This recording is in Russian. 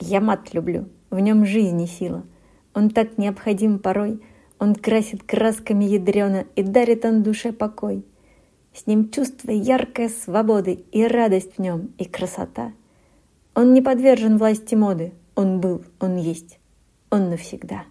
Я мат люблю, в нем жизни сила. Он так необходим порой, он красит красками ядрено и дарит он душе покой. С ним чувство яркой свободы и радость в нем, и красота. Он не подвержен власти моды, он был, он есть, он навсегда.